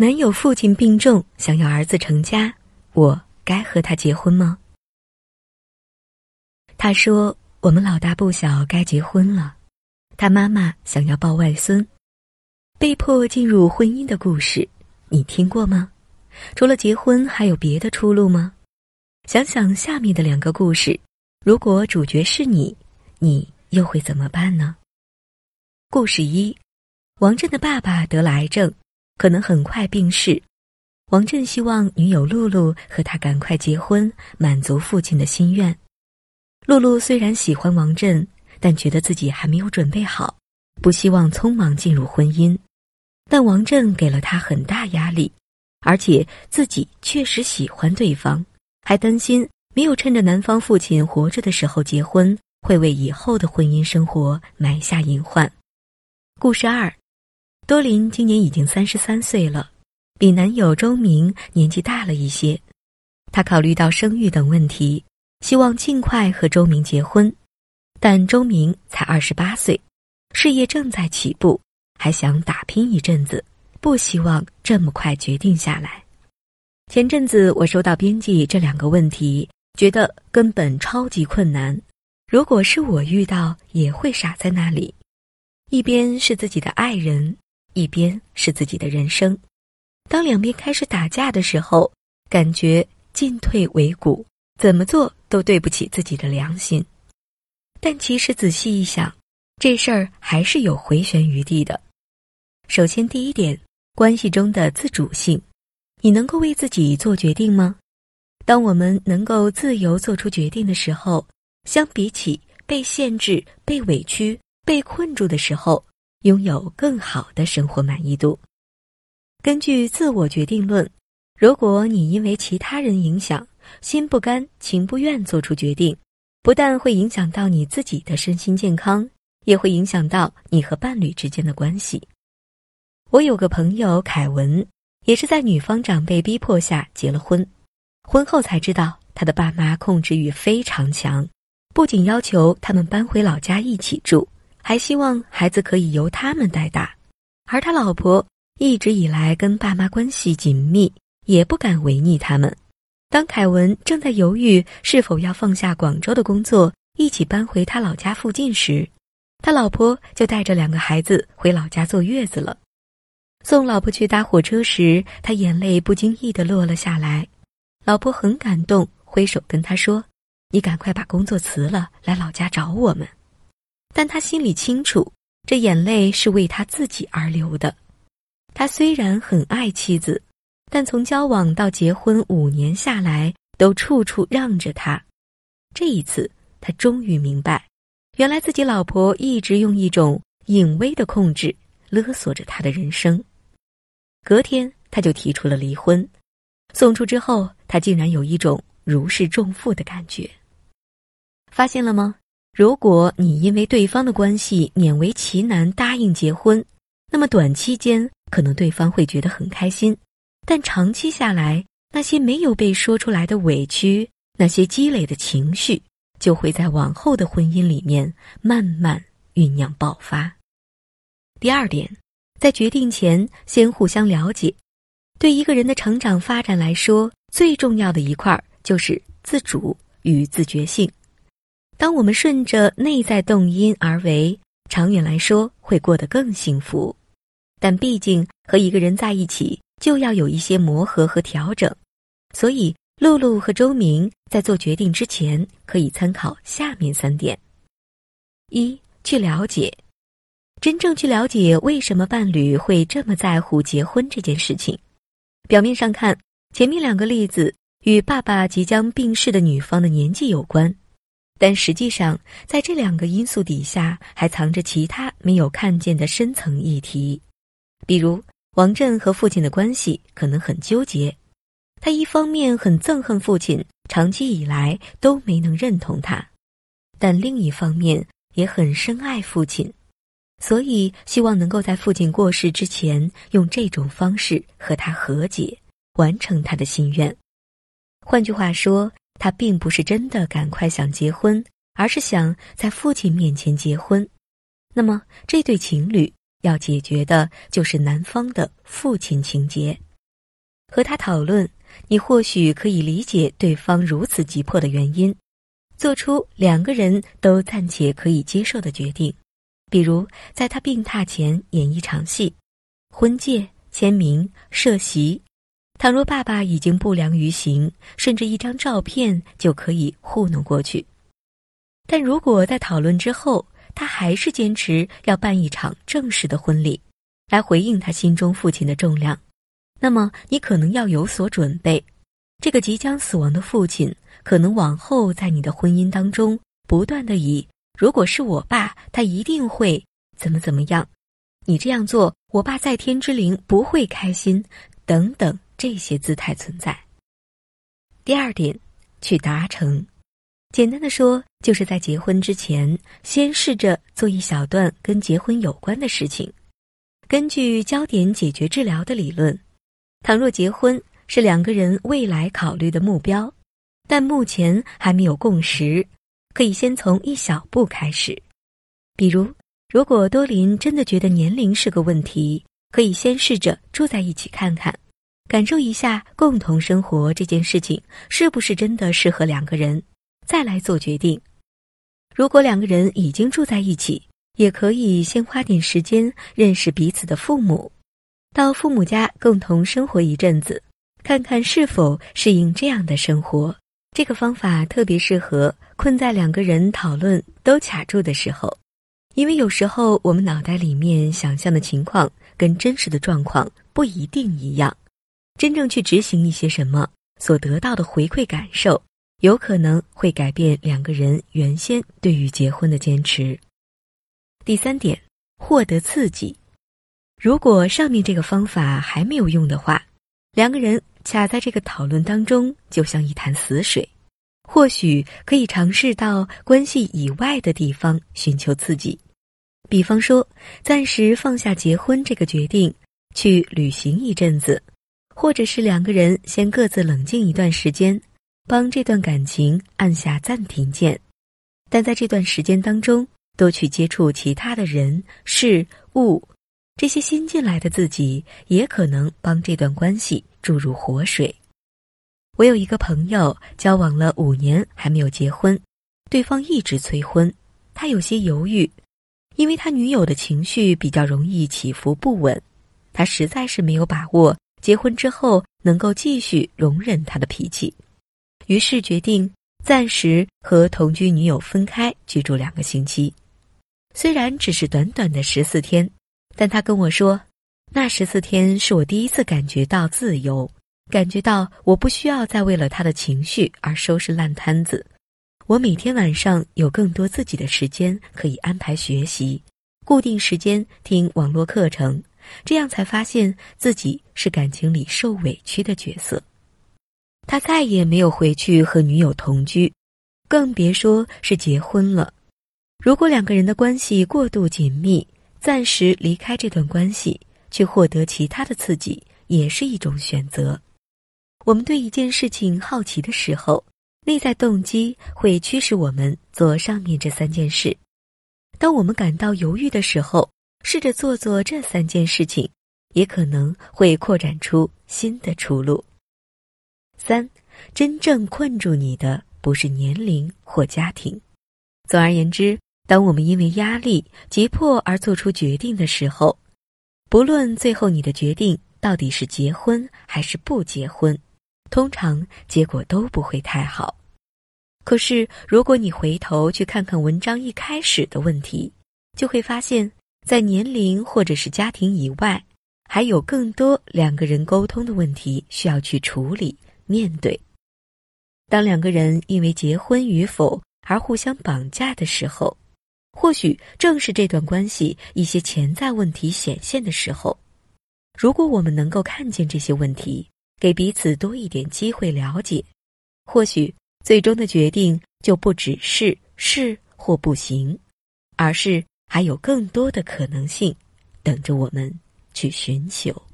男友父亲病重，想要儿子成家，我该和他结婚吗？他说：“我们老大不小，该结婚了。”他妈妈想要抱外孙，被迫进入婚姻的故事，你听过吗？除了结婚，还有别的出路吗？想想下面的两个故事，如果主角是你，你又会怎么办呢？故事一：王震的爸爸得了癌症，可能很快病逝。王震希望女友露露和他赶快结婚，满足父亲的心愿。露露虽然喜欢王震，但觉得自己还没有准备好，不希望匆忙进入婚姻。但王震给了她很大压力，而且自己确实喜欢对方，还担心没有趁着男方父亲活着的时候结婚，会为以后的婚姻生活埋下隐患。故事二，多林今年已经三十三岁了，比男友周明年纪大了一些。她考虑到生育等问题。希望尽快和周明结婚，但周明才二十八岁，事业正在起步，还想打拼一阵子，不希望这么快决定下来。前阵子我收到编辑这两个问题，觉得根本超级困难。如果是我遇到，也会傻在那里。一边是自己的爱人，一边是自己的人生。当两边开始打架的时候，感觉进退维谷，怎么做？都对不起自己的良心，但其实仔细一想，这事儿还是有回旋余地的。首先，第一点，关系中的自主性，你能够为自己做决定吗？当我们能够自由做出决定的时候，相比起被限制、被委屈、被困住的时候，拥有更好的生活满意度。根据自我决定论，如果你因为其他人影响，心不甘情不愿做出决定，不但会影响到你自己的身心健康，也会影响到你和伴侣之间的关系。我有个朋友凯文，也是在女方长辈逼迫下结了婚。婚后才知道，他的爸妈控制欲非常强，不仅要求他们搬回老家一起住，还希望孩子可以由他们带大。而他老婆一直以来跟爸妈关系紧密，也不敢违逆他们。当凯文正在犹豫是否要放下广州的工作，一起搬回他老家附近时，他老婆就带着两个孩子回老家坐月子了。送老婆去搭火车时，他眼泪不经意地落了下来。老婆很感动，挥手跟他说：“你赶快把工作辞了，来老家找我们。”但他心里清楚，这眼泪是为他自己而流的。他虽然很爱妻子。但从交往到结婚五年下来，都处处让着他。这一次，他终于明白，原来自己老婆一直用一种隐微的控制勒索着他的人生。隔天，他就提出了离婚。送出之后，他竟然有一种如释重负的感觉。发现了吗？如果你因为对方的关系勉为其难答应结婚，那么短期间可能对方会觉得很开心。但长期下来，那些没有被说出来的委屈，那些积累的情绪，就会在往后的婚姻里面慢慢酝酿爆发。第二点，在决定前先互相了解。对一个人的成长发展来说，最重要的一块就是自主与自觉性。当我们顺着内在动因而为，长远来说会过得更幸福。但毕竟和一个人在一起。就要有一些磨合和调整，所以露露和周明在做决定之前，可以参考下面三点：一、去了解，真正去了解为什么伴侣会这么在乎结婚这件事情。表面上看，前面两个例子与爸爸即将病逝的女方的年纪有关，但实际上，在这两个因素底下，还藏着其他没有看见的深层议题，比如。王震和父亲的关系可能很纠结，他一方面很憎恨父亲，长期以来都没能认同他，但另一方面也很深爱父亲，所以希望能够在父亲过世之前用这种方式和他和解，完成他的心愿。换句话说，他并不是真的赶快想结婚，而是想在父亲面前结婚。那么这对情侣。要解决的就是男方的父亲情节，和他讨论，你或许可以理解对方如此急迫的原因，做出两个人都暂且可以接受的决定，比如在他病榻前演一场戏，婚戒、签名、设席。倘若爸爸已经不良于行，甚至一张照片就可以糊弄过去。但如果在讨论之后，他还是坚持要办一场正式的婚礼，来回应他心中父亲的重量。那么，你可能要有所准备，这个即将死亡的父亲可能往后在你的婚姻当中不断的以“如果是我爸，他一定会怎么怎么样”，你这样做，我爸在天之灵不会开心，等等这些姿态存在。第二点，去达成，简单的说，就是在结婚之前，先试着做一小段跟结婚有关的事情，根据焦点解决治疗的理论。倘若结婚是两个人未来考虑的目标，但目前还没有共识，可以先从一小步开始。比如，如果多林真的觉得年龄是个问题，可以先试着住在一起看看，感受一下共同生活这件事情是不是真的适合两个人，再来做决定。如果两个人已经住在一起，也可以先花点时间认识彼此的父母。到父母家共同生活一阵子，看看是否适应这样的生活。这个方法特别适合困在两个人讨论都卡住的时候，因为有时候我们脑袋里面想象的情况跟真实的状况不一定一样，真正去执行一些什么，所得到的回馈感受，有可能会改变两个人原先对于结婚的坚持。第三点，获得刺激。如果上面这个方法还没有用的话，两个人卡在这个讨论当中，就像一潭死水。或许可以尝试到关系以外的地方寻求刺激，比方说，暂时放下结婚这个决定，去旅行一阵子，或者是两个人先各自冷静一段时间，帮这段感情按下暂停键。但在这段时间当中，多去接触其他的人事物。这些新进来的自己也可能帮这段关系注入活水。我有一个朋友交往了五年还没有结婚，对方一直催婚，他有些犹豫，因为他女友的情绪比较容易起伏不稳，他实在是没有把握结婚之后能够继续容忍他的脾气，于是决定暂时和同居女友分开居住两个星期，虽然只是短短的十四天。但他跟我说，那十四天是我第一次感觉到自由，感觉到我不需要再为了他的情绪而收拾烂摊子。我每天晚上有更多自己的时间可以安排学习，固定时间听网络课程，这样才发现自己是感情里受委屈的角色。他再也没有回去和女友同居，更别说是结婚了。如果两个人的关系过度紧密，暂时离开这段关系，去获得其他的刺激，也是一种选择。我们对一件事情好奇的时候，内在动机会驱使我们做上面这三件事。当我们感到犹豫的时候，试着做做这三件事情，也可能会扩展出新的出路。三，真正困住你的不是年龄或家庭。总而言之。当我们因为压力急迫而做出决定的时候，不论最后你的决定到底是结婚还是不结婚，通常结果都不会太好。可是，如果你回头去看看文章一开始的问题，就会发现，在年龄或者是家庭以外，还有更多两个人沟通的问题需要去处理、面对。当两个人因为结婚与否而互相绑架的时候，或许正是这段关系一些潜在问题显现的时候，如果我们能够看见这些问题，给彼此多一点机会了解，或许最终的决定就不只是是或不行，而是还有更多的可能性等着我们去寻求。